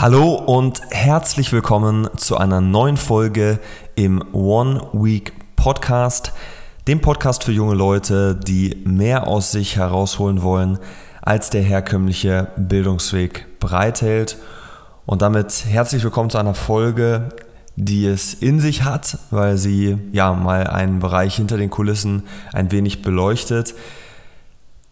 Hallo und herzlich willkommen zu einer neuen Folge im One Week Podcast, dem Podcast für junge Leute, die mehr aus sich herausholen wollen, als der herkömmliche Bildungsweg bereithält. Und damit herzlich willkommen zu einer Folge, die es in sich hat, weil sie ja mal einen Bereich hinter den Kulissen ein wenig beleuchtet.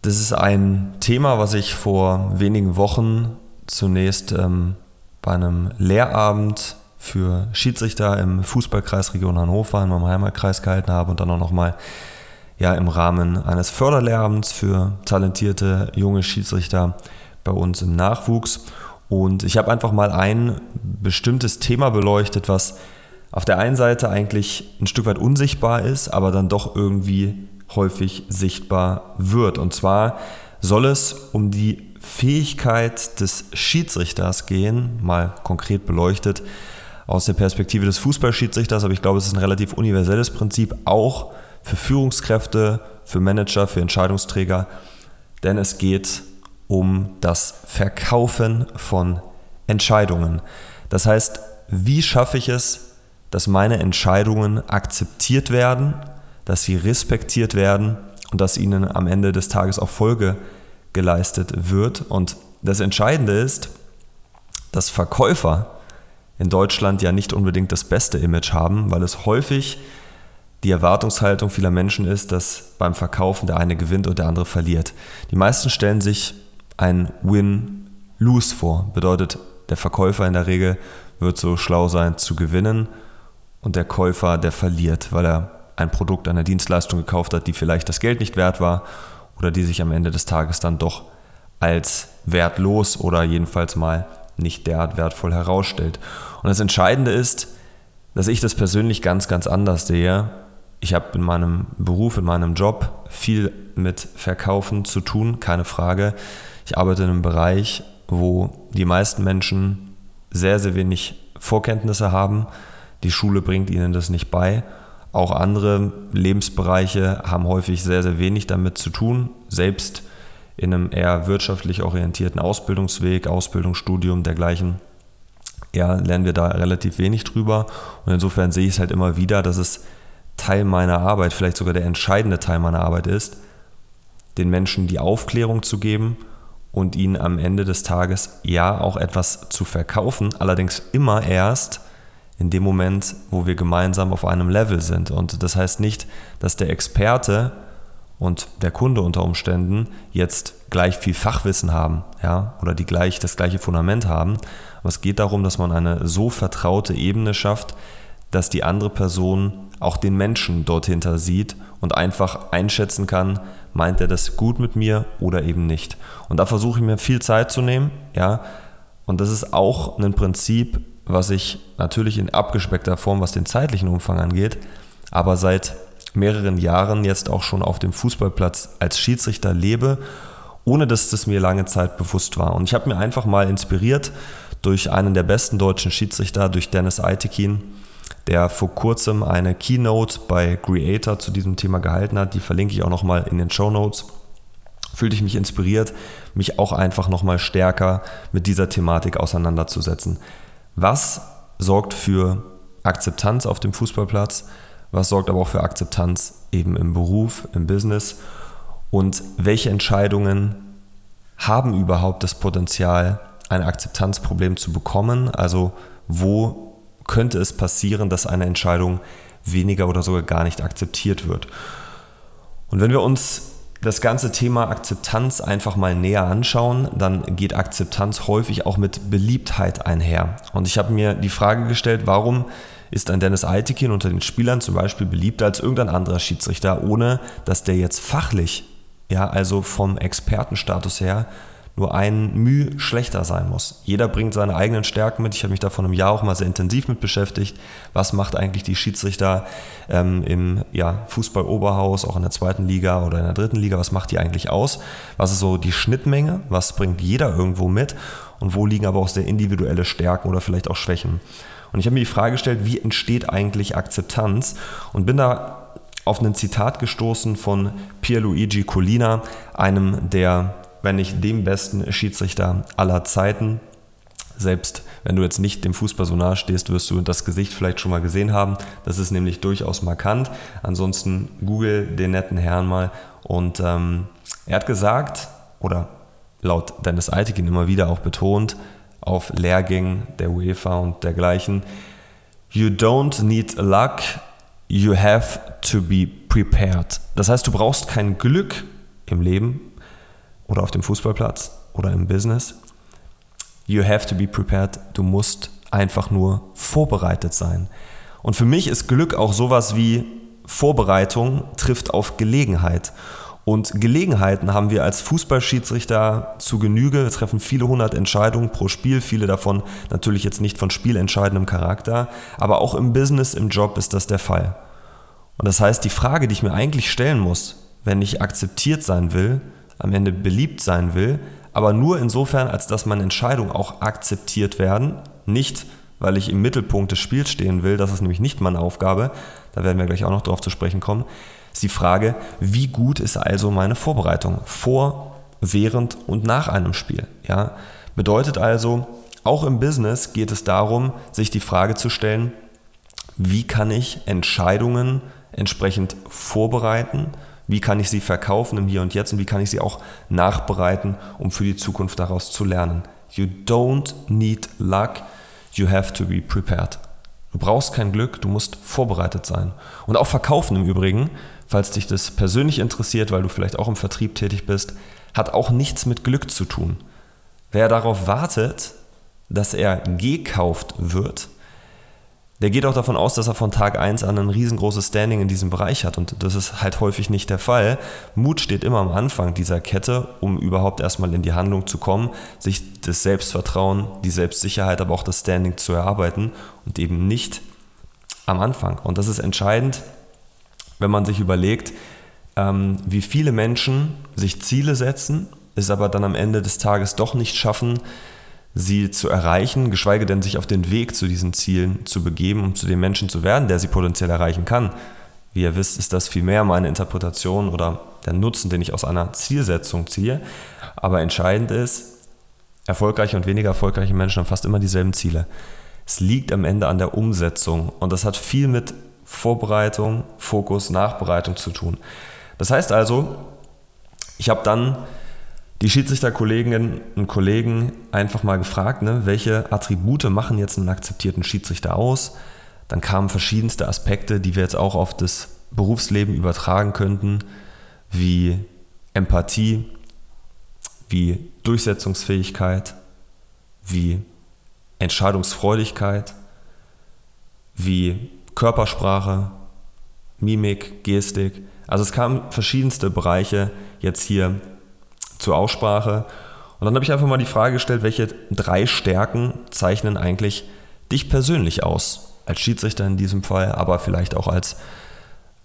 Das ist ein Thema, was ich vor wenigen Wochen zunächst ähm, bei einem Lehrabend für Schiedsrichter im Fußballkreis Region Hannover in meinem Heimatkreis gehalten habe und dann auch nochmal ja, im Rahmen eines Förderlehrabends für talentierte junge Schiedsrichter bei uns im Nachwuchs. Und ich habe einfach mal ein bestimmtes Thema beleuchtet, was auf der einen Seite eigentlich ein Stück weit unsichtbar ist, aber dann doch irgendwie häufig sichtbar wird. Und zwar soll es um die Fähigkeit des Schiedsrichters gehen, mal konkret beleuchtet aus der Perspektive des Fußballschiedsrichters, aber ich glaube, es ist ein relativ universelles Prinzip, auch für Führungskräfte, für Manager, für Entscheidungsträger, denn es geht um das Verkaufen von Entscheidungen. Das heißt, wie schaffe ich es, dass meine Entscheidungen akzeptiert werden, dass sie respektiert werden und dass ihnen am Ende des Tages auch Folge geleistet wird. Und das Entscheidende ist, dass Verkäufer in Deutschland ja nicht unbedingt das beste Image haben, weil es häufig die Erwartungshaltung vieler Menschen ist, dass beim Verkaufen der eine gewinnt und der andere verliert. Die meisten stellen sich ein Win-Lose vor. Bedeutet, der Verkäufer in der Regel wird so schlau sein zu gewinnen und der Käufer, der verliert, weil er ein Produkt, eine Dienstleistung gekauft hat, die vielleicht das Geld nicht wert war oder die sich am Ende des Tages dann doch als wertlos oder jedenfalls mal nicht derart wertvoll herausstellt. Und das Entscheidende ist, dass ich das persönlich ganz, ganz anders sehe. Ich habe in meinem Beruf, in meinem Job viel mit Verkaufen zu tun, keine Frage. Ich arbeite in einem Bereich, wo die meisten Menschen sehr, sehr wenig Vorkenntnisse haben. Die Schule bringt ihnen das nicht bei. Auch andere Lebensbereiche haben häufig sehr, sehr wenig damit zu tun. Selbst in einem eher wirtschaftlich orientierten Ausbildungsweg, Ausbildungsstudium, dergleichen, ja, lernen wir da relativ wenig drüber. Und insofern sehe ich es halt immer wieder, dass es Teil meiner Arbeit, vielleicht sogar der entscheidende Teil meiner Arbeit ist, den Menschen die Aufklärung zu geben und ihnen am Ende des Tages ja auch etwas zu verkaufen, allerdings immer erst, in dem Moment, wo wir gemeinsam auf einem Level sind. Und das heißt nicht, dass der Experte und der Kunde unter Umständen jetzt gleich viel Fachwissen haben, ja, oder die gleich das gleiche Fundament haben. Aber es geht darum, dass man eine so vertraute Ebene schafft, dass die andere Person auch den Menschen dort hinter sieht und einfach einschätzen kann, meint er das gut mit mir oder eben nicht. Und da versuche ich mir viel Zeit zu nehmen, ja. Und das ist auch ein Prinzip, was ich natürlich in abgespeckter Form, was den zeitlichen Umfang angeht, aber seit mehreren Jahren jetzt auch schon auf dem Fußballplatz als Schiedsrichter lebe, ohne dass das mir lange Zeit bewusst war. Und ich habe mir einfach mal inspiriert durch einen der besten deutschen Schiedsrichter, durch Dennis Eitekin, der vor kurzem eine Keynote bei Creator zu diesem Thema gehalten hat. Die verlinke ich auch nochmal in den Show Notes. Fühlte ich mich inspiriert, mich auch einfach nochmal stärker mit dieser Thematik auseinanderzusetzen. Was sorgt für Akzeptanz auf dem Fußballplatz? Was sorgt aber auch für Akzeptanz eben im Beruf, im Business? Und welche Entscheidungen haben überhaupt das Potenzial, ein Akzeptanzproblem zu bekommen? Also wo könnte es passieren, dass eine Entscheidung weniger oder sogar gar nicht akzeptiert wird? Und wenn wir uns das ganze Thema Akzeptanz einfach mal näher anschauen, dann geht Akzeptanz häufig auch mit Beliebtheit einher. Und ich habe mir die Frage gestellt, warum ist ein Dennis Eitekin unter den Spielern zum Beispiel beliebter als irgendein anderer Schiedsrichter, ohne dass der jetzt fachlich, ja, also vom Expertenstatus her, nur ein Mühe schlechter sein muss. Jeder bringt seine eigenen Stärken mit. Ich habe mich da vor einem Jahr auch mal sehr intensiv mit beschäftigt. Was macht eigentlich die Schiedsrichter ähm, im ja, Fußball-Oberhaus, auch in der zweiten Liga oder in der dritten Liga? Was macht die eigentlich aus? Was ist so die Schnittmenge? Was bringt jeder irgendwo mit? Und wo liegen aber auch sehr individuelle Stärken oder vielleicht auch Schwächen? Und ich habe mir die Frage gestellt, wie entsteht eigentlich Akzeptanz? Und bin da auf ein Zitat gestoßen von Pierluigi Collina, einem der wenn nicht dem besten Schiedsrichter aller Zeiten. Selbst wenn du jetzt nicht dem Fußball so nahe stehst, wirst du das Gesicht vielleicht schon mal gesehen haben. Das ist nämlich durchaus markant. Ansonsten google den netten Herrn mal. Und ähm, er hat gesagt, oder laut Dennis Eitikin immer wieder auch betont, auf Lehrgängen der UEFA und dergleichen, You don't need luck, you have to be prepared. Das heißt, du brauchst kein Glück im Leben oder auf dem Fußballplatz oder im Business. You have to be prepared. Du musst einfach nur vorbereitet sein. Und für mich ist Glück auch sowas wie Vorbereitung trifft auf Gelegenheit. Und Gelegenheiten haben wir als Fußballschiedsrichter zu Genüge. Wir treffen viele hundert Entscheidungen pro Spiel, viele davon natürlich jetzt nicht von spielentscheidendem Charakter, aber auch im Business, im Job ist das der Fall. Und das heißt, die Frage, die ich mir eigentlich stellen muss, wenn ich akzeptiert sein will, am Ende beliebt sein will, aber nur insofern, als dass meine Entscheidungen auch akzeptiert werden, nicht weil ich im Mittelpunkt des Spiels stehen will, das ist nämlich nicht meine Aufgabe, da werden wir gleich auch noch drauf zu sprechen kommen, ist die Frage, wie gut ist also meine Vorbereitung vor, während und nach einem Spiel. Ja? Bedeutet also, auch im Business geht es darum, sich die Frage zu stellen, wie kann ich Entscheidungen entsprechend vorbereiten, wie kann ich sie verkaufen im Hier und Jetzt und wie kann ich sie auch nachbereiten, um für die Zukunft daraus zu lernen. You don't need luck, you have to be prepared. Du brauchst kein Glück, du musst vorbereitet sein. Und auch verkaufen im Übrigen, falls dich das persönlich interessiert, weil du vielleicht auch im Vertrieb tätig bist, hat auch nichts mit Glück zu tun. Wer darauf wartet, dass er gekauft wird, der geht auch davon aus, dass er von Tag 1 an ein riesengroßes Standing in diesem Bereich hat. Und das ist halt häufig nicht der Fall. Mut steht immer am Anfang dieser Kette, um überhaupt erstmal in die Handlung zu kommen, sich das Selbstvertrauen, die Selbstsicherheit, aber auch das Standing zu erarbeiten und eben nicht am Anfang. Und das ist entscheidend, wenn man sich überlegt, ähm, wie viele Menschen sich Ziele setzen, es aber dann am Ende des Tages doch nicht schaffen, sie zu erreichen, geschweige denn sich auf den Weg zu diesen Zielen zu begeben, um zu dem Menschen zu werden, der sie potenziell erreichen kann. Wie ihr wisst, ist das vielmehr meine Interpretation oder der Nutzen, den ich aus einer Zielsetzung ziehe. Aber entscheidend ist, erfolgreiche und weniger erfolgreiche Menschen haben fast immer dieselben Ziele. Es liegt am Ende an der Umsetzung und das hat viel mit Vorbereitung, Fokus, Nachbereitung zu tun. Das heißt also, ich habe dann die Schiedsrichterkolleginnen und Kollegen einfach mal gefragt, ne, welche Attribute machen jetzt einen akzeptierten Schiedsrichter aus. Dann kamen verschiedenste Aspekte, die wir jetzt auch auf das Berufsleben übertragen könnten, wie Empathie, wie Durchsetzungsfähigkeit, wie Entscheidungsfreudigkeit, wie Körpersprache, Mimik, Gestik. Also es kamen verschiedenste Bereiche jetzt hier zur Aussprache. Und dann habe ich einfach mal die Frage gestellt, welche drei Stärken zeichnen eigentlich dich persönlich aus? Als Schiedsrichter in diesem Fall, aber vielleicht auch als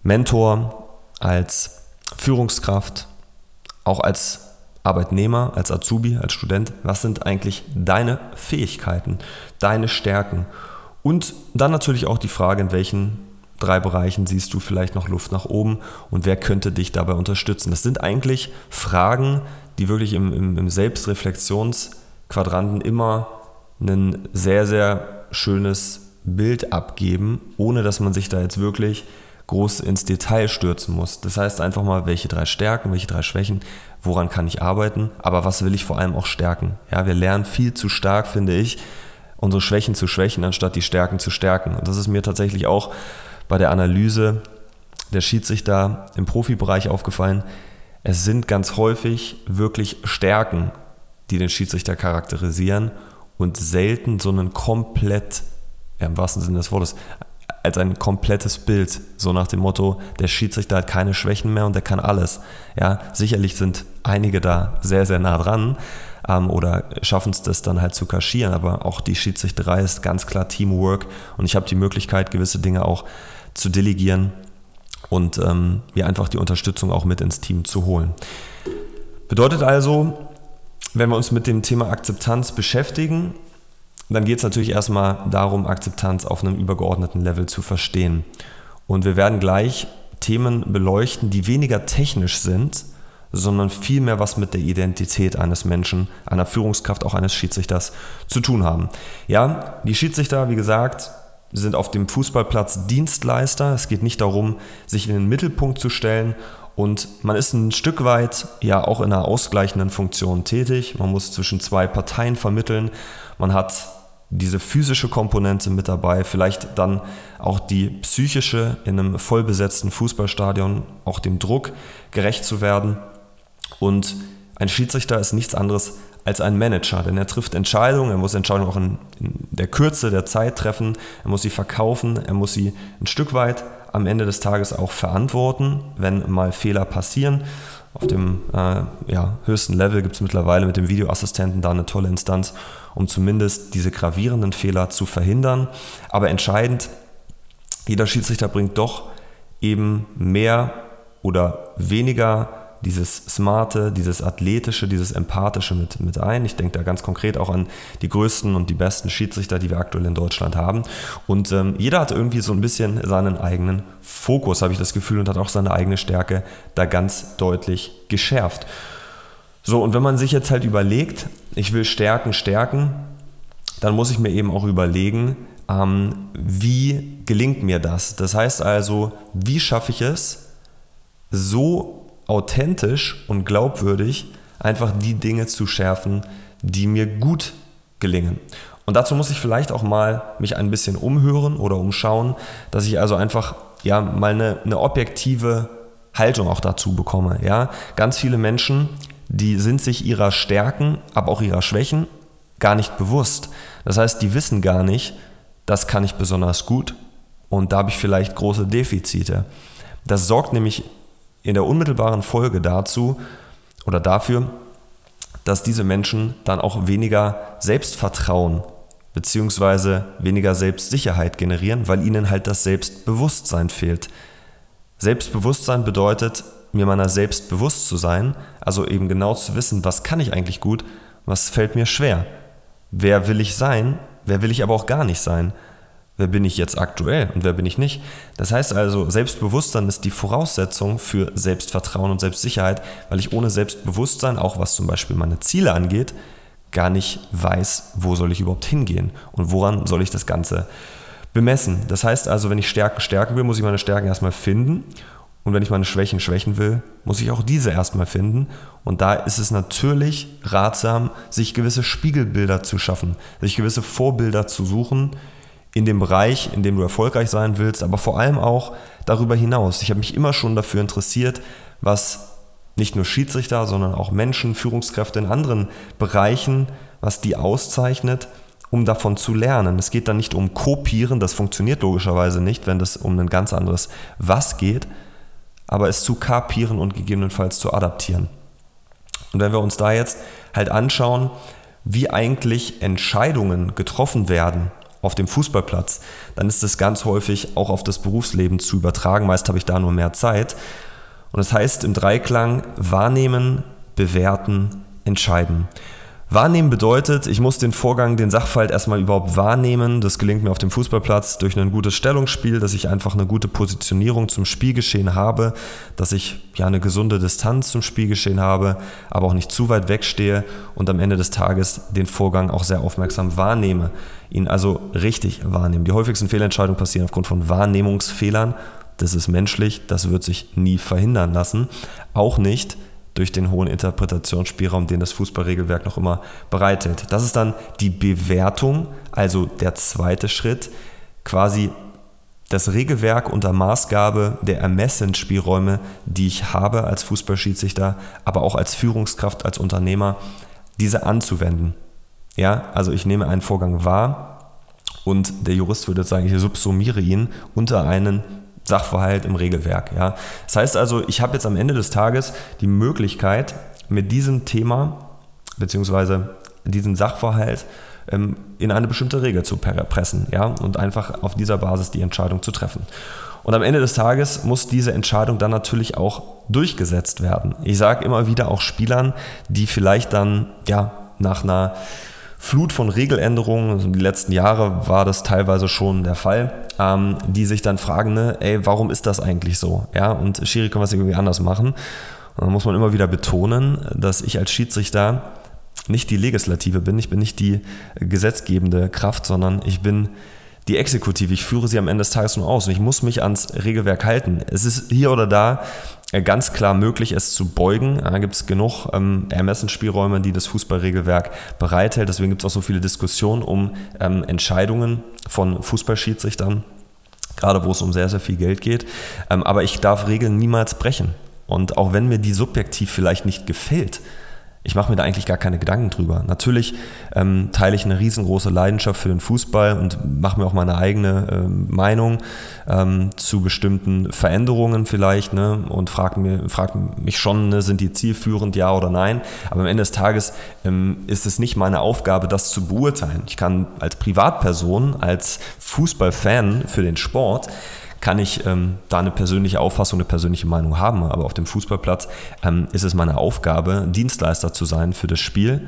Mentor, als Führungskraft, auch als Arbeitnehmer, als Azubi, als Student. Was sind eigentlich deine Fähigkeiten, deine Stärken? Und dann natürlich auch die Frage, in welchen drei Bereichen siehst du vielleicht noch Luft nach oben und wer könnte dich dabei unterstützen? Das sind eigentlich Fragen, die wirklich im, im, im Selbstreflexionsquadranten immer ein sehr, sehr schönes Bild abgeben, ohne dass man sich da jetzt wirklich groß ins Detail stürzen muss. Das heißt einfach mal, welche drei Stärken, welche drei Schwächen, woran kann ich arbeiten, aber was will ich vor allem auch stärken. Ja, wir lernen viel zu stark, finde ich, unsere Schwächen zu schwächen, anstatt die Stärken zu stärken. Und das ist mir tatsächlich auch bei der Analyse der Schiedsrichter im Profibereich aufgefallen es sind ganz häufig wirklich Stärken, die den Schiedsrichter charakterisieren und selten so einen komplett, ja, im wahrsten Sinne des Wortes, als ein komplettes Bild, so nach dem Motto, der Schiedsrichter hat keine Schwächen mehr und der kann alles. Ja, sicherlich sind einige da sehr, sehr nah dran ähm, oder schaffen es das dann halt zu kaschieren, aber auch die Schiedsrichterei ist ganz klar Teamwork und ich habe die Möglichkeit, gewisse Dinge auch zu delegieren und ähm, mir einfach die Unterstützung auch mit ins Team zu holen. Bedeutet also, wenn wir uns mit dem Thema Akzeptanz beschäftigen, dann geht es natürlich erstmal darum, Akzeptanz auf einem übergeordneten Level zu verstehen. Und wir werden gleich Themen beleuchten, die weniger technisch sind, sondern vielmehr was mit der Identität eines Menschen, einer Führungskraft, auch eines Schiedsrichters zu tun haben. Ja, die Schiedsrichter, wie gesagt, sind auf dem Fußballplatz Dienstleister. Es geht nicht darum, sich in den Mittelpunkt zu stellen und man ist ein Stück weit ja auch in einer ausgleichenden Funktion tätig. Man muss zwischen zwei Parteien vermitteln. Man hat diese physische Komponente mit dabei, vielleicht dann auch die psychische in einem vollbesetzten Fußballstadion, auch dem Druck gerecht zu werden. Und ein Schiedsrichter ist nichts anderes als ein Manager, denn er trifft Entscheidungen, er muss Entscheidungen auch in, in, der Kürze der Zeit treffen, er muss sie verkaufen, er muss sie ein Stück weit am Ende des Tages auch verantworten, wenn mal Fehler passieren. Auf dem äh, ja, höchsten Level gibt es mittlerweile mit dem Videoassistenten da eine tolle Instanz, um zumindest diese gravierenden Fehler zu verhindern. Aber entscheidend, jeder Schiedsrichter bringt doch eben mehr oder weniger dieses Smarte, dieses Athletische, dieses Empathische mit, mit ein. Ich denke da ganz konkret auch an die größten und die besten Schiedsrichter, die wir aktuell in Deutschland haben. Und ähm, jeder hat irgendwie so ein bisschen seinen eigenen Fokus, habe ich das Gefühl, und hat auch seine eigene Stärke da ganz deutlich geschärft. So, und wenn man sich jetzt halt überlegt, ich will Stärken stärken, dann muss ich mir eben auch überlegen, ähm, wie gelingt mir das? Das heißt also, wie schaffe ich es, so authentisch und glaubwürdig einfach die Dinge zu schärfen, die mir gut gelingen. Und dazu muss ich vielleicht auch mal mich ein bisschen umhören oder umschauen, dass ich also einfach ja mal eine, eine objektive Haltung auch dazu bekomme. Ja, ganz viele Menschen, die sind sich ihrer Stärken, aber auch ihrer Schwächen gar nicht bewusst. Das heißt, die wissen gar nicht, das kann ich besonders gut und da habe ich vielleicht große Defizite. Das sorgt nämlich in der unmittelbaren Folge dazu oder dafür, dass diese Menschen dann auch weniger Selbstvertrauen bzw. weniger Selbstsicherheit generieren, weil ihnen halt das Selbstbewusstsein fehlt. Selbstbewusstsein bedeutet, mir meiner selbst bewusst zu sein, also eben genau zu wissen, was kann ich eigentlich gut, was fällt mir schwer. Wer will ich sein, wer will ich aber auch gar nicht sein. Wer bin ich jetzt aktuell und wer bin ich nicht? Das heißt also, Selbstbewusstsein ist die Voraussetzung für Selbstvertrauen und Selbstsicherheit, weil ich ohne Selbstbewusstsein, auch was zum Beispiel meine Ziele angeht, gar nicht weiß, wo soll ich überhaupt hingehen und woran soll ich das Ganze bemessen. Das heißt also, wenn ich Stärken stärken will, muss ich meine Stärken erstmal finden und wenn ich meine Schwächen schwächen will, muss ich auch diese erstmal finden. Und da ist es natürlich ratsam, sich gewisse Spiegelbilder zu schaffen, sich gewisse Vorbilder zu suchen, in dem Bereich, in dem du erfolgreich sein willst, aber vor allem auch darüber hinaus. Ich habe mich immer schon dafür interessiert, was nicht nur Schiedsrichter, sondern auch Menschen, Führungskräfte in anderen Bereichen, was die auszeichnet, um davon zu lernen. Es geht dann nicht um Kopieren, das funktioniert logischerweise nicht, wenn es um ein ganz anderes Was geht, aber es zu kapieren und gegebenenfalls zu adaptieren. Und wenn wir uns da jetzt halt anschauen, wie eigentlich Entscheidungen getroffen werden auf dem Fußballplatz, dann ist es ganz häufig auch auf das Berufsleben zu übertragen. Meist habe ich da nur mehr Zeit. Und das heißt im Dreiklang wahrnehmen, bewerten, entscheiden. Wahrnehmen bedeutet, ich muss den Vorgang, den Sachverhalt erstmal überhaupt wahrnehmen. Das gelingt mir auf dem Fußballplatz durch ein gutes Stellungsspiel, dass ich einfach eine gute Positionierung zum Spielgeschehen habe, dass ich ja eine gesunde Distanz zum Spielgeschehen habe, aber auch nicht zu weit wegstehe und am Ende des Tages den Vorgang auch sehr aufmerksam wahrnehme. Ihn also richtig wahrnehmen. Die häufigsten Fehlentscheidungen passieren aufgrund von Wahrnehmungsfehlern. Das ist menschlich, das wird sich nie verhindern lassen. Auch nicht durch den hohen Interpretationsspielraum, den das Fußballregelwerk noch immer bereithält. Das ist dann die Bewertung, also der zweite Schritt, quasi das Regelwerk unter Maßgabe der Ermessensspielräume, die ich habe als Fußballschiedsrichter, aber auch als Führungskraft, als Unternehmer, diese anzuwenden. Ja, also ich nehme einen Vorgang wahr und der Jurist würde sagen, ich subsumiere ihn unter einen Sachverhalt im Regelwerk. Ja. Das heißt also, ich habe jetzt am Ende des Tages die Möglichkeit, mit diesem Thema bzw. diesem Sachverhalt ähm, in eine bestimmte Regel zu pressen ja, und einfach auf dieser Basis die Entscheidung zu treffen. Und am Ende des Tages muss diese Entscheidung dann natürlich auch durchgesetzt werden. Ich sage immer wieder auch Spielern, die vielleicht dann ja nach einer Flut von Regeländerungen, also die letzten Jahre war das teilweise schon der Fall, ähm, die sich dann fragen, ne, ey, warum ist das eigentlich so? Ja, und Schiri, können wir es irgendwie anders machen? Und da muss man immer wieder betonen, dass ich als Schiedsrichter nicht die Legislative bin, ich bin nicht die gesetzgebende Kraft, sondern ich bin die Exekutive. Ich führe sie am Ende des Tages nur aus und ich muss mich ans Regelwerk halten. Es ist hier oder da ganz klar möglich, es zu beugen. Da gibt es genug ähm, Ermessensspielräume, die das Fußballregelwerk bereithält. Deswegen gibt es auch so viele Diskussionen um ähm, Entscheidungen von Fußballschiedsrichtern, gerade wo es um sehr, sehr viel Geld geht. Ähm, aber ich darf Regeln niemals brechen. Und auch wenn mir die subjektiv vielleicht nicht gefällt, ich mache mir da eigentlich gar keine Gedanken drüber. Natürlich ähm, teile ich eine riesengroße Leidenschaft für den Fußball und mache mir auch meine eigene äh, Meinung ähm, zu bestimmten Veränderungen vielleicht ne, und frage frag mich schon, ne, sind die zielführend, ja oder nein. Aber am Ende des Tages ähm, ist es nicht meine Aufgabe, das zu beurteilen. Ich kann als Privatperson, als Fußballfan für den Sport, kann ich ähm, da eine persönliche Auffassung, eine persönliche Meinung haben. Aber auf dem Fußballplatz ähm, ist es meine Aufgabe, Dienstleister zu sein für das Spiel,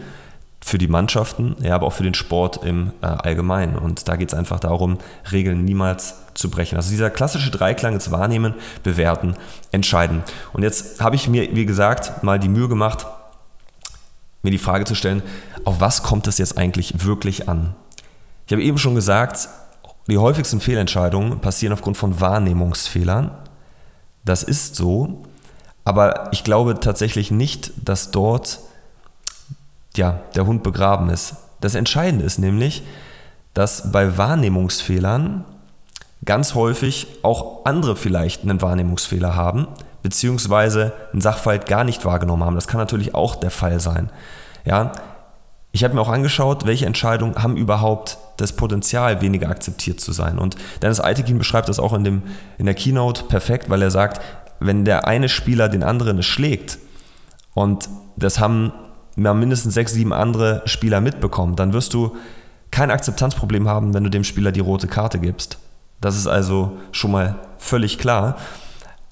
für die Mannschaften, ja, aber auch für den Sport im äh, Allgemeinen. Und da geht es einfach darum, Regeln niemals zu brechen. Also dieser klassische Dreiklang ist Wahrnehmen, Bewerten, Entscheiden. Und jetzt habe ich mir, wie gesagt, mal die Mühe gemacht, mir die Frage zu stellen, auf was kommt es jetzt eigentlich wirklich an? Ich habe eben schon gesagt, die häufigsten Fehlentscheidungen passieren aufgrund von Wahrnehmungsfehlern. Das ist so, aber ich glaube tatsächlich nicht, dass dort ja, der Hund begraben ist. Das Entscheidende ist nämlich, dass bei Wahrnehmungsfehlern ganz häufig auch andere vielleicht einen Wahrnehmungsfehler haben, beziehungsweise einen Sachverhalt gar nicht wahrgenommen haben. Das kann natürlich auch der Fall sein. Ja, ich habe mir auch angeschaut, welche Entscheidungen haben überhaupt das Potenzial, weniger akzeptiert zu sein. Und Dennis Altekin beschreibt das auch in, dem, in der Keynote perfekt, weil er sagt, wenn der eine Spieler den anderen schlägt und das haben mindestens sechs, sieben andere Spieler mitbekommen, dann wirst du kein Akzeptanzproblem haben, wenn du dem Spieler die rote Karte gibst. Das ist also schon mal völlig klar.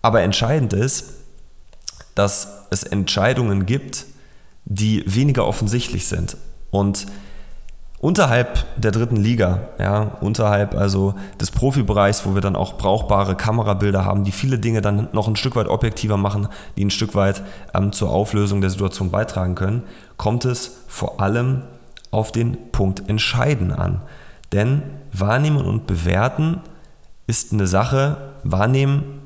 Aber entscheidend ist, dass es Entscheidungen gibt, die weniger offensichtlich sind. Und unterhalb der dritten Liga, ja, unterhalb also des Profibereichs, wo wir dann auch brauchbare Kamerabilder haben, die viele Dinge dann noch ein Stück weit objektiver machen, die ein Stück weit ähm, zur Auflösung der Situation beitragen können, kommt es vor allem auf den Punkt Entscheiden an. Denn Wahrnehmen und Bewerten ist eine Sache, Wahrnehmen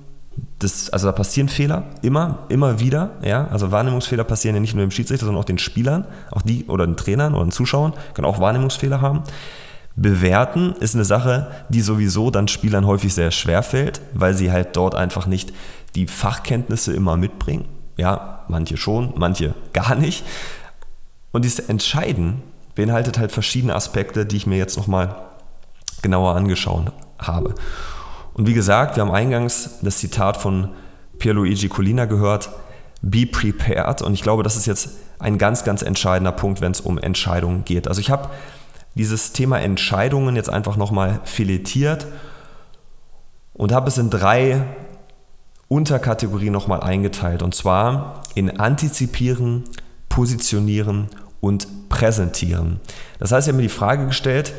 das, also da passieren Fehler, immer, immer wieder. Ja? Also Wahrnehmungsfehler passieren ja nicht nur dem Schiedsrichter, sondern auch den Spielern, auch die oder den Trainern oder den Zuschauern können auch Wahrnehmungsfehler haben. Bewerten ist eine Sache, die sowieso dann Spielern häufig sehr schwer fällt, weil sie halt dort einfach nicht die Fachkenntnisse immer mitbringen. Ja, manche schon, manche gar nicht. Und dieses Entscheiden beinhaltet halt verschiedene Aspekte, die ich mir jetzt nochmal genauer angeschaut habe. Und wie gesagt, wir haben eingangs das Zitat von Pierluigi Collina gehört, be prepared. Und ich glaube, das ist jetzt ein ganz, ganz entscheidender Punkt, wenn es um Entscheidungen geht. Also ich habe dieses Thema Entscheidungen jetzt einfach nochmal filetiert und habe es in drei Unterkategorien nochmal eingeteilt. Und zwar in Antizipieren, Positionieren und Präsentieren. Das heißt, ich habe mir die Frage gestellt,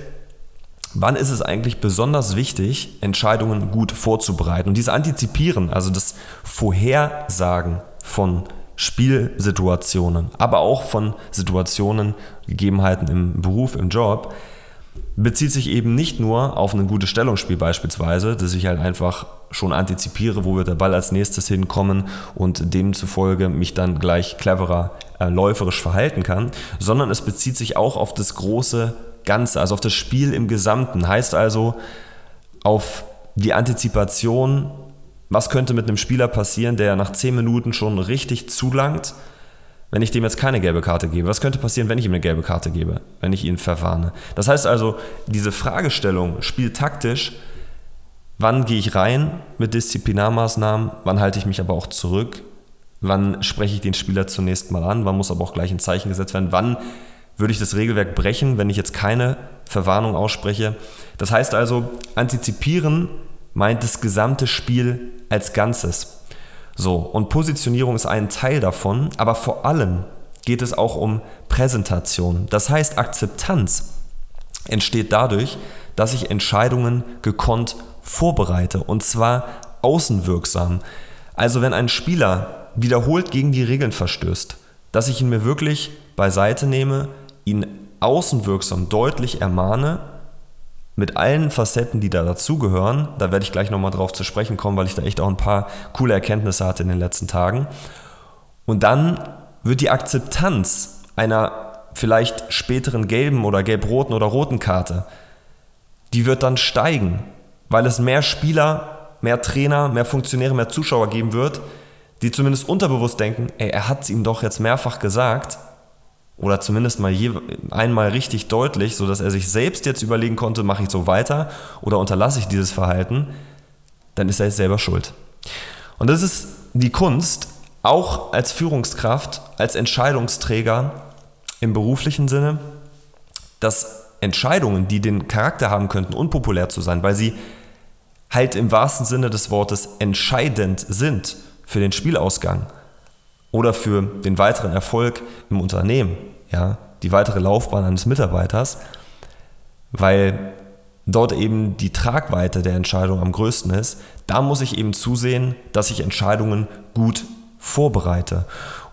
wann ist es eigentlich besonders wichtig, Entscheidungen gut vorzubereiten. Und dieses Antizipieren, also das Vorhersagen von Spielsituationen, aber auch von Situationen, Gegebenheiten im Beruf, im Job, bezieht sich eben nicht nur auf ein gutes Stellungsspiel beispielsweise, dass ich halt einfach schon antizipiere, wo wird der Ball als nächstes hinkommen und demzufolge mich dann gleich cleverer äh, läuferisch verhalten kann, sondern es bezieht sich auch auf das große Ganze, also auf das Spiel im Gesamten. Heißt also auf die Antizipation, was könnte mit einem Spieler passieren, der nach 10 Minuten schon richtig zulangt, wenn ich dem jetzt keine gelbe Karte gebe? Was könnte passieren, wenn ich ihm eine gelbe Karte gebe, wenn ich ihn verwarne? Das heißt also, diese Fragestellung, spieltaktisch, wann gehe ich rein mit Disziplinarmaßnahmen, wann halte ich mich aber auch zurück, wann spreche ich den Spieler zunächst mal an, wann muss aber auch gleich ein Zeichen gesetzt werden, wann würde ich das Regelwerk brechen, wenn ich jetzt keine Verwarnung ausspreche. Das heißt also, antizipieren meint das gesamte Spiel als Ganzes. So, und Positionierung ist ein Teil davon, aber vor allem geht es auch um Präsentation. Das heißt, Akzeptanz entsteht dadurch, dass ich Entscheidungen gekonnt vorbereite und zwar außenwirksam. Also wenn ein Spieler wiederholt gegen die Regeln verstößt, dass ich ihn mir wirklich beiseite nehme, ihn außenwirksam deutlich ermahne, mit allen Facetten, die da dazugehören. Da werde ich gleich nochmal drauf zu sprechen kommen, weil ich da echt auch ein paar coole Erkenntnisse hatte in den letzten Tagen. Und dann wird die Akzeptanz einer vielleicht späteren gelben oder gelb-roten oder roten Karte, die wird dann steigen, weil es mehr Spieler, mehr Trainer, mehr Funktionäre, mehr Zuschauer geben wird, die zumindest unterbewusst denken, ey, er hat es ihm doch jetzt mehrfach gesagt oder zumindest mal je, einmal richtig deutlich, sodass er sich selbst jetzt überlegen konnte, mache ich so weiter oder unterlasse ich dieses Verhalten, dann ist er jetzt selber schuld. Und das ist die Kunst, auch als Führungskraft, als Entscheidungsträger im beruflichen Sinne, dass Entscheidungen, die den Charakter haben könnten, unpopulär zu sein, weil sie halt im wahrsten Sinne des Wortes entscheidend sind für den Spielausgang oder für den weiteren Erfolg im Unternehmen, ja, die weitere Laufbahn eines Mitarbeiters, weil dort eben die Tragweite der Entscheidung am größten ist, da muss ich eben zusehen, dass ich Entscheidungen gut vorbereite.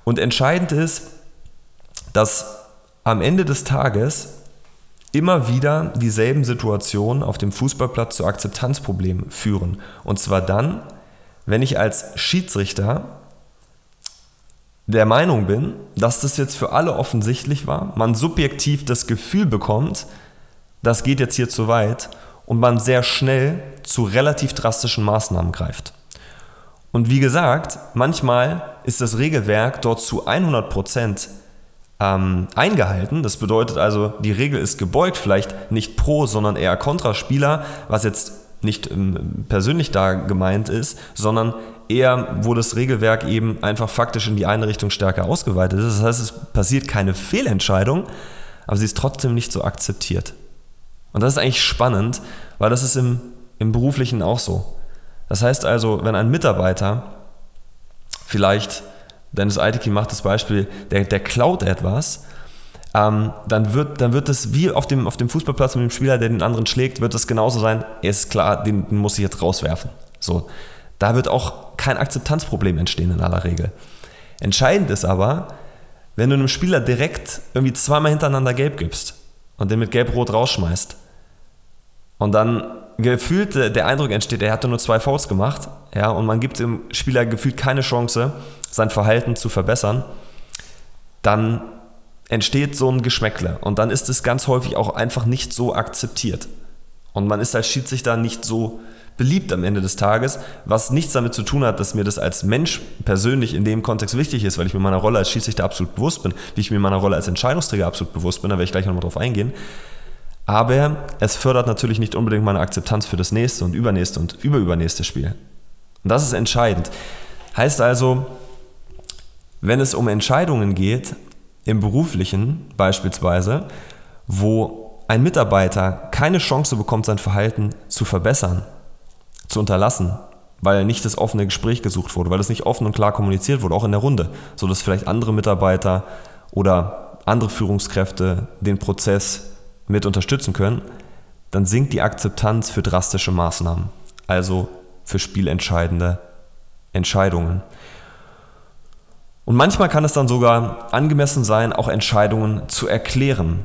Und entscheidend ist, dass am Ende des Tages immer wieder dieselben Situationen auf dem Fußballplatz zu Akzeptanzproblemen führen. Und zwar dann, wenn ich als Schiedsrichter der Meinung bin, dass das jetzt für alle offensichtlich war, man subjektiv das Gefühl bekommt, das geht jetzt hier zu weit und man sehr schnell zu relativ drastischen Maßnahmen greift. Und wie gesagt, manchmal ist das Regelwerk dort zu 100 Prozent ähm, eingehalten. Das bedeutet also, die Regel ist gebeugt, vielleicht nicht pro, sondern eher kontra Spieler, was jetzt nicht ähm, persönlich da gemeint ist, sondern eher, wo das Regelwerk eben einfach faktisch in die eine Richtung stärker ausgeweitet ist. Das heißt, es passiert keine Fehlentscheidung, aber sie ist trotzdem nicht so akzeptiert. Und das ist eigentlich spannend, weil das ist im, im beruflichen auch so. Das heißt also, wenn ein Mitarbeiter vielleicht Dennis Eitekin macht das Beispiel, der, der klaut etwas, ähm, dann, wird, dann wird es wie auf dem, auf dem Fußballplatz mit dem Spieler, der den anderen schlägt, wird es genauso sein, ist klar, den, den muss ich jetzt rauswerfen. So, da wird auch kein Akzeptanzproblem entstehen in aller Regel. Entscheidend ist aber, wenn du einem Spieler direkt irgendwie zweimal hintereinander gelb gibst und den mit gelb-rot rausschmeißt und dann gefühlt der Eindruck entsteht, er hatte nur zwei Fouls gemacht, ja, und man gibt dem Spieler gefühlt keine Chance, sein Verhalten zu verbessern, dann entsteht so ein Geschmäckle und dann ist es ganz häufig auch einfach nicht so akzeptiert. Und man ist als Schiedsrichter nicht so beliebt am Ende des Tages, was nichts damit zu tun hat, dass mir das als Mensch persönlich in dem Kontext wichtig ist, weil ich mir meiner Rolle als Schiedsrichter absolut bewusst bin, wie ich mir meiner Rolle als Entscheidungsträger absolut bewusst bin, da werde ich gleich nochmal drauf eingehen. Aber es fördert natürlich nicht unbedingt meine Akzeptanz für das nächste und übernächste und überübernächste Spiel. Und das ist entscheidend. Heißt also, wenn es um Entscheidungen geht, im beruflichen beispielsweise, wo ein Mitarbeiter keine Chance bekommt, sein Verhalten zu verbessern, zu unterlassen, weil nicht das offene Gespräch gesucht wurde, weil es nicht offen und klar kommuniziert wurde, auch in der Runde, sodass vielleicht andere Mitarbeiter oder andere Führungskräfte den Prozess mit unterstützen können, dann sinkt die Akzeptanz für drastische Maßnahmen, also für spielentscheidende Entscheidungen. Und manchmal kann es dann sogar angemessen sein, auch Entscheidungen zu erklären.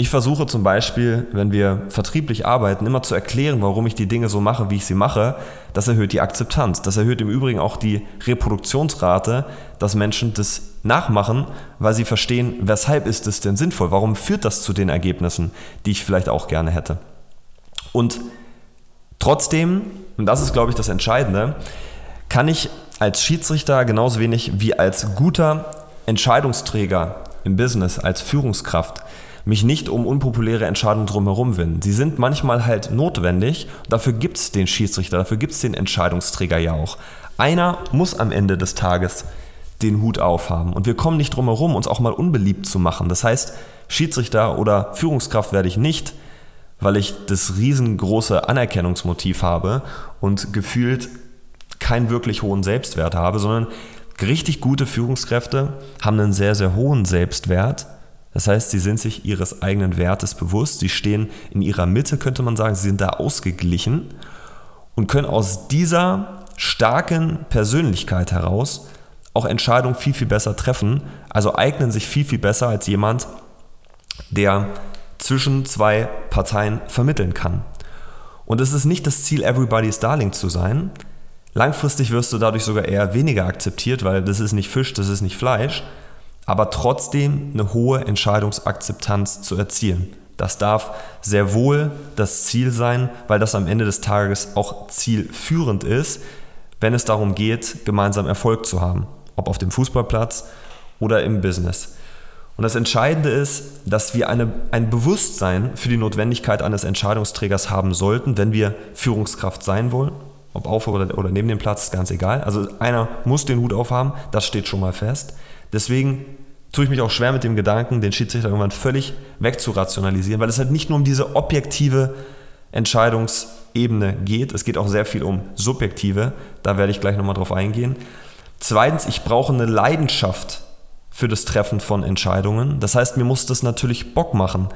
Ich versuche zum Beispiel, wenn wir vertrieblich arbeiten, immer zu erklären, warum ich die Dinge so mache, wie ich sie mache. Das erhöht die Akzeptanz. Das erhöht im Übrigen auch die Reproduktionsrate, dass Menschen das nachmachen, weil sie verstehen, weshalb ist es denn sinnvoll? Warum führt das zu den Ergebnissen, die ich vielleicht auch gerne hätte? Und trotzdem, und das ist, glaube ich, das Entscheidende, kann ich als Schiedsrichter genauso wenig wie als guter Entscheidungsträger im Business, als Führungskraft, mich nicht um unpopuläre Entscheidungen drumherum winden. Sie sind manchmal halt notwendig. Dafür gibt es den Schiedsrichter, dafür gibt es den Entscheidungsträger ja auch. Einer muss am Ende des Tages den Hut aufhaben. Und wir kommen nicht drum herum, uns auch mal unbeliebt zu machen. Das heißt, Schiedsrichter oder Führungskraft werde ich nicht, weil ich das riesengroße Anerkennungsmotiv habe und gefühlt keinen wirklich hohen Selbstwert habe, sondern richtig gute Führungskräfte haben einen sehr, sehr hohen Selbstwert. Das heißt, sie sind sich ihres eigenen Wertes bewusst, sie stehen in ihrer Mitte, könnte man sagen, sie sind da ausgeglichen und können aus dieser starken Persönlichkeit heraus auch Entscheidungen viel, viel besser treffen, also eignen sich viel, viel besser als jemand, der zwischen zwei Parteien vermitteln kann. Und es ist nicht das Ziel, everybody's Darling zu sein. Langfristig wirst du dadurch sogar eher weniger akzeptiert, weil das ist nicht Fisch, das ist nicht Fleisch, aber trotzdem eine hohe Entscheidungsakzeptanz zu erzielen. Das darf sehr wohl das Ziel sein, weil das am Ende des Tages auch zielführend ist, wenn es darum geht, gemeinsam Erfolg zu haben, ob auf dem Fußballplatz oder im Business. Und das Entscheidende ist, dass wir eine, ein Bewusstsein für die Notwendigkeit eines Entscheidungsträgers haben sollten, wenn wir Führungskraft sein wollen. Ob auf oder, oder neben dem Platz, ist ganz egal. Also einer muss den Hut aufhaben, das steht schon mal fest. Deswegen tue ich mich auch schwer mit dem Gedanken, den Schiedsrichter irgendwann völlig wegzurationalisieren, weil es halt nicht nur um diese objektive Entscheidungsebene geht, es geht auch sehr viel um subjektive, da werde ich gleich nochmal drauf eingehen. Zweitens, ich brauche eine Leidenschaft für das Treffen von Entscheidungen. Das heißt, mir muss das natürlich Bock machen,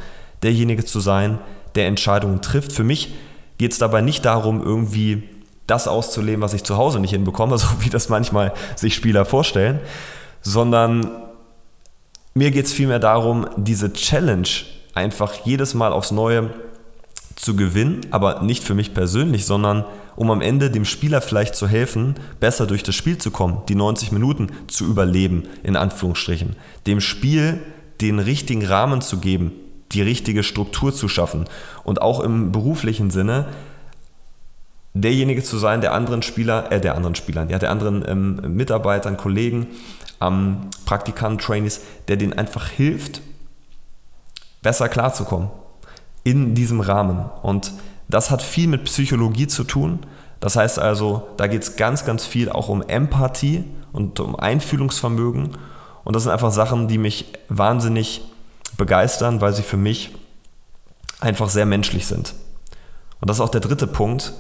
derjenige zu sein, der Entscheidungen trifft. Für mich geht es dabei nicht darum, irgendwie das auszuleben, was ich zu Hause nicht hinbekomme, so wie das manchmal sich Spieler vorstellen, sondern mir geht es vielmehr darum, diese Challenge einfach jedes Mal aufs Neue zu gewinnen, aber nicht für mich persönlich, sondern um am Ende dem Spieler vielleicht zu helfen, besser durch das Spiel zu kommen, die 90 Minuten zu überleben, in Anführungsstrichen. Dem Spiel den richtigen Rahmen zu geben, die richtige Struktur zu schaffen und auch im beruflichen Sinne derjenige zu sein, der anderen Spieler, äh, der anderen Spielern, ja, der anderen ähm, Mitarbeitern, Kollegen, ähm, Praktikanten, Trainees, der denen einfach hilft, besser klarzukommen in diesem Rahmen. Und das hat viel mit Psychologie zu tun. Das heißt also, da geht es ganz, ganz viel auch um Empathie und um Einfühlungsvermögen. Und das sind einfach Sachen, die mich wahnsinnig begeistern, weil sie für mich einfach sehr menschlich sind. Und das ist auch der dritte Punkt,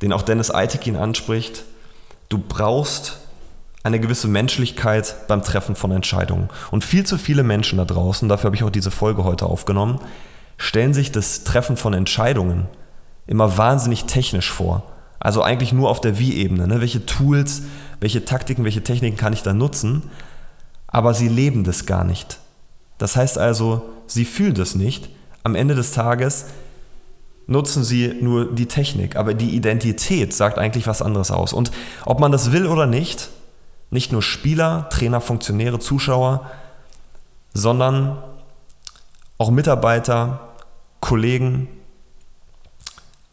den auch Dennis Eitekin anspricht. Du brauchst eine gewisse Menschlichkeit beim Treffen von Entscheidungen. Und viel zu viele Menschen da draußen, dafür habe ich auch diese Folge heute aufgenommen, stellen sich das Treffen von Entscheidungen immer wahnsinnig technisch vor. Also eigentlich nur auf der Wie-Ebene. Ne? Welche Tools, welche Taktiken, welche Techniken kann ich da nutzen? Aber sie leben das gar nicht. Das heißt also, sie fühlen das nicht. Am Ende des Tages nutzen sie nur die Technik, aber die Identität sagt eigentlich was anderes aus. Und ob man das will oder nicht, nicht nur Spieler, Trainer, Funktionäre, Zuschauer, sondern auch Mitarbeiter, Kollegen,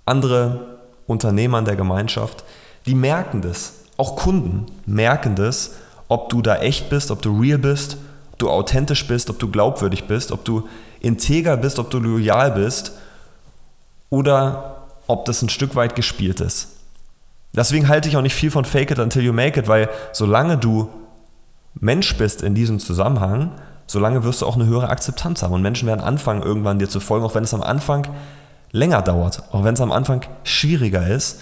andere Unternehmer in der Gemeinschaft, die merken das. Auch Kunden merken das, ob du da echt bist, ob du real bist, ob du authentisch bist, ob du glaubwürdig bist, ob du integer bist, ob du loyal bist oder ob das ein Stück weit gespielt ist. Deswegen halte ich auch nicht viel von Fake it until you make it, weil solange du Mensch bist in diesem Zusammenhang, solange wirst du auch eine höhere Akzeptanz haben. Und Menschen werden anfangen, irgendwann dir zu folgen, auch wenn es am Anfang länger dauert, auch wenn es am Anfang schwieriger ist,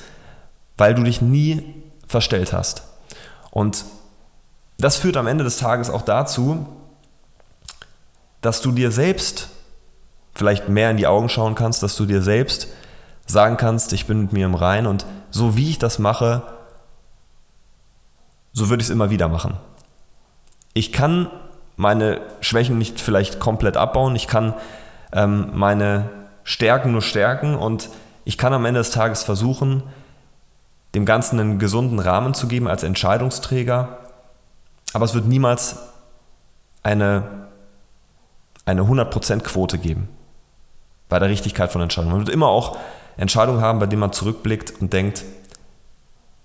weil du dich nie verstellt hast. Und das führt am Ende des Tages auch dazu, dass du dir selbst vielleicht mehr in die Augen schauen kannst, dass du dir selbst sagen kannst, ich bin mit mir im Rein und so wie ich das mache, so würde ich es immer wieder machen. Ich kann meine Schwächen nicht vielleicht komplett abbauen. Ich kann ähm, meine Stärken nur stärken und ich kann am Ende des Tages versuchen, dem Ganzen einen gesunden Rahmen zu geben als Entscheidungsträger. Aber es wird niemals eine, eine 100%-Quote geben bei der Richtigkeit von Entscheidungen. Man wird immer auch Entscheidungen haben, bei denen man zurückblickt und denkt,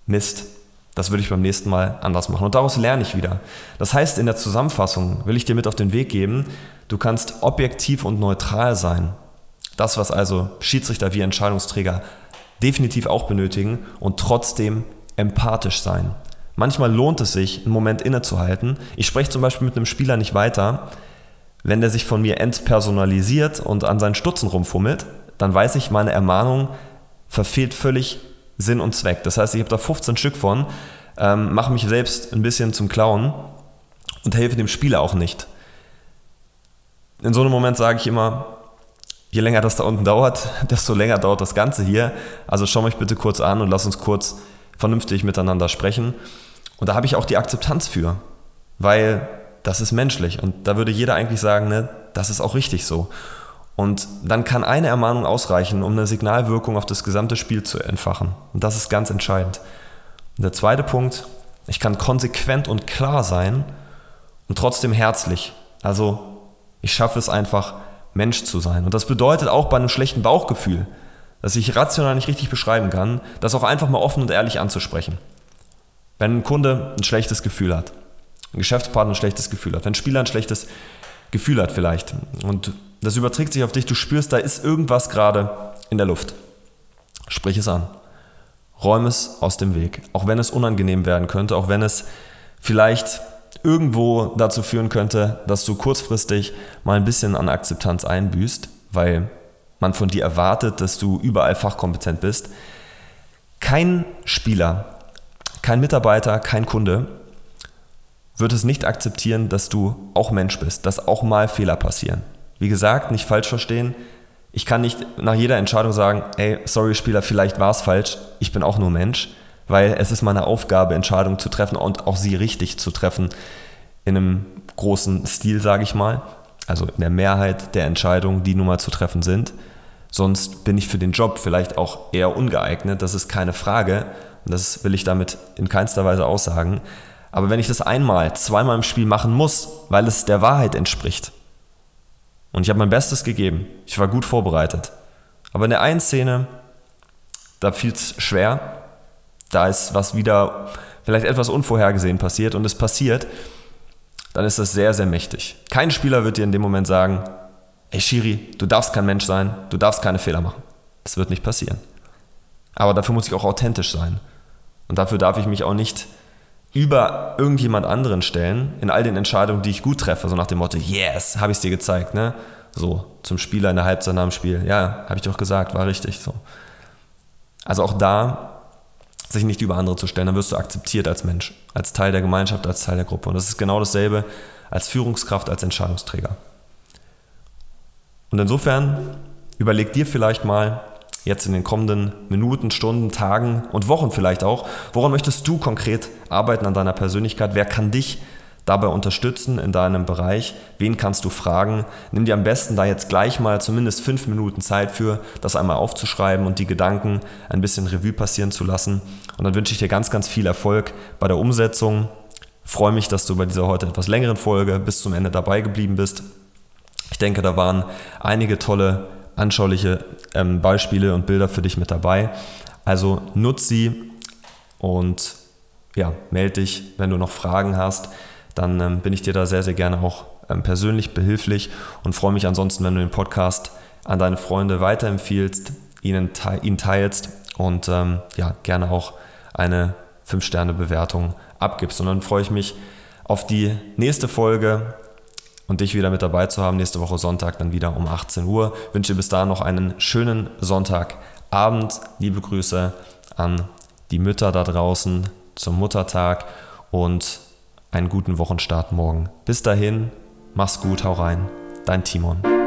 Mist, das würde ich beim nächsten Mal anders machen. Und daraus lerne ich wieder. Das heißt, in der Zusammenfassung will ich dir mit auf den Weg geben, du kannst objektiv und neutral sein. Das, was also Schiedsrichter wie Entscheidungsträger definitiv auch benötigen und trotzdem empathisch sein. Manchmal lohnt es sich, einen Moment innezuhalten. Ich spreche zum Beispiel mit einem Spieler nicht weiter, wenn der sich von mir entpersonalisiert und an seinen Stutzen rumfummelt, dann weiß ich, meine Ermahnung verfehlt völlig Sinn und Zweck. Das heißt, ich habe da 15 Stück von, ähm, mache mich selbst ein bisschen zum Clown und helfe dem Spieler auch nicht. In so einem Moment sage ich immer, je länger das da unten dauert, desto länger dauert das Ganze hier. Also schau mich bitte kurz an und lass uns kurz vernünftig miteinander sprechen. Und da habe ich auch die Akzeptanz für, weil das ist menschlich. Und da würde jeder eigentlich sagen, ne, das ist auch richtig so. Und dann kann eine Ermahnung ausreichen, um eine Signalwirkung auf das gesamte Spiel zu entfachen. Und das ist ganz entscheidend. Und der zweite Punkt, ich kann konsequent und klar sein und trotzdem herzlich. Also ich schaffe es einfach, Mensch zu sein. Und das bedeutet auch bei einem schlechten Bauchgefühl, das ich rational nicht richtig beschreiben kann, das auch einfach mal offen und ehrlich anzusprechen. Wenn ein Kunde ein schlechtes Gefühl hat, ein Geschäftspartner ein schlechtes Gefühl hat, wenn ein Spieler ein schlechtes Gefühl hat vielleicht und das überträgt sich auf dich, du spürst, da ist irgendwas gerade in der Luft. Sprich es an. Räum es aus dem Weg. Auch wenn es unangenehm werden könnte, auch wenn es vielleicht irgendwo dazu führen könnte, dass du kurzfristig mal ein bisschen an Akzeptanz einbüßt, weil man von dir erwartet, dass du überall fachkompetent bist. Kein Spieler, kein Mitarbeiter, kein Kunde wird es nicht akzeptieren, dass du auch Mensch bist, dass auch mal Fehler passieren. Wie gesagt, nicht falsch verstehen. Ich kann nicht nach jeder Entscheidung sagen, ey, sorry Spieler, vielleicht war es falsch, ich bin auch nur Mensch, weil es ist meine Aufgabe, Entscheidungen zu treffen und auch sie richtig zu treffen in einem großen Stil, sage ich mal. Also in der Mehrheit der Entscheidungen, die nun mal zu treffen sind. Sonst bin ich für den Job vielleicht auch eher ungeeignet, das ist keine Frage. Und das will ich damit in keinster Weise aussagen. Aber wenn ich das einmal, zweimal im Spiel machen muss, weil es der Wahrheit entspricht, und ich habe mein Bestes gegeben, ich war gut vorbereitet, aber in der einen Szene, da fiel es schwer, da ist was wieder vielleicht etwas unvorhergesehen passiert und es passiert, dann ist das sehr, sehr mächtig. Kein Spieler wird dir in dem Moment sagen, ey Shiri, du darfst kein Mensch sein, du darfst keine Fehler machen. Das wird nicht passieren. Aber dafür muss ich auch authentisch sein. Und dafür darf ich mich auch nicht über irgendjemand anderen stellen in all den Entscheidungen, die ich gut treffe, so nach dem Motto, yes, habe ich es dir gezeigt, ne? So, zum Spieler in der Halbzeit nach dem Spiel. Ja, habe ich doch gesagt, war richtig. So. Also auch da, sich nicht über andere zu stellen, dann wirst du akzeptiert als Mensch, als Teil der Gemeinschaft, als Teil der Gruppe. Und das ist genau dasselbe als Führungskraft, als Entscheidungsträger. Und insofern überleg dir vielleicht mal, jetzt in den kommenden Minuten, Stunden, Tagen und Wochen vielleicht auch, woran möchtest du konkret arbeiten an deiner Persönlichkeit? Wer kann dich dabei unterstützen in deinem Bereich? Wen kannst du fragen? Nimm dir am besten da jetzt gleich mal zumindest fünf Minuten Zeit für, das einmal aufzuschreiben und die Gedanken ein bisschen Revue passieren zu lassen. Und dann wünsche ich dir ganz, ganz viel Erfolg bei der Umsetzung. Freue mich, dass du bei dieser heute etwas längeren Folge bis zum Ende dabei geblieben bist. Ich denke, da waren einige tolle anschauliche ähm, Beispiele und Bilder für dich mit dabei. Also nutz sie und ja, melde dich, wenn du noch Fragen hast. Dann ähm, bin ich dir da sehr, sehr gerne auch ähm, persönlich behilflich und freue mich ansonsten, wenn du den Podcast an deine Freunde weiterempfiehlst, ihnen te ihn teilst und ähm, ja, gerne auch eine 5-Sterne-Bewertung abgibst. Und dann freue ich mich auf die nächste Folge und dich wieder mit dabei zu haben. Nächste Woche Sonntag dann wieder um 18 Uhr. Ich wünsche dir bis dahin noch einen schönen Sonntagabend. Liebe Grüße an die Mütter da draußen zum Muttertag und einen guten Wochenstart morgen. Bis dahin, mach's gut, hau rein. Dein Timon.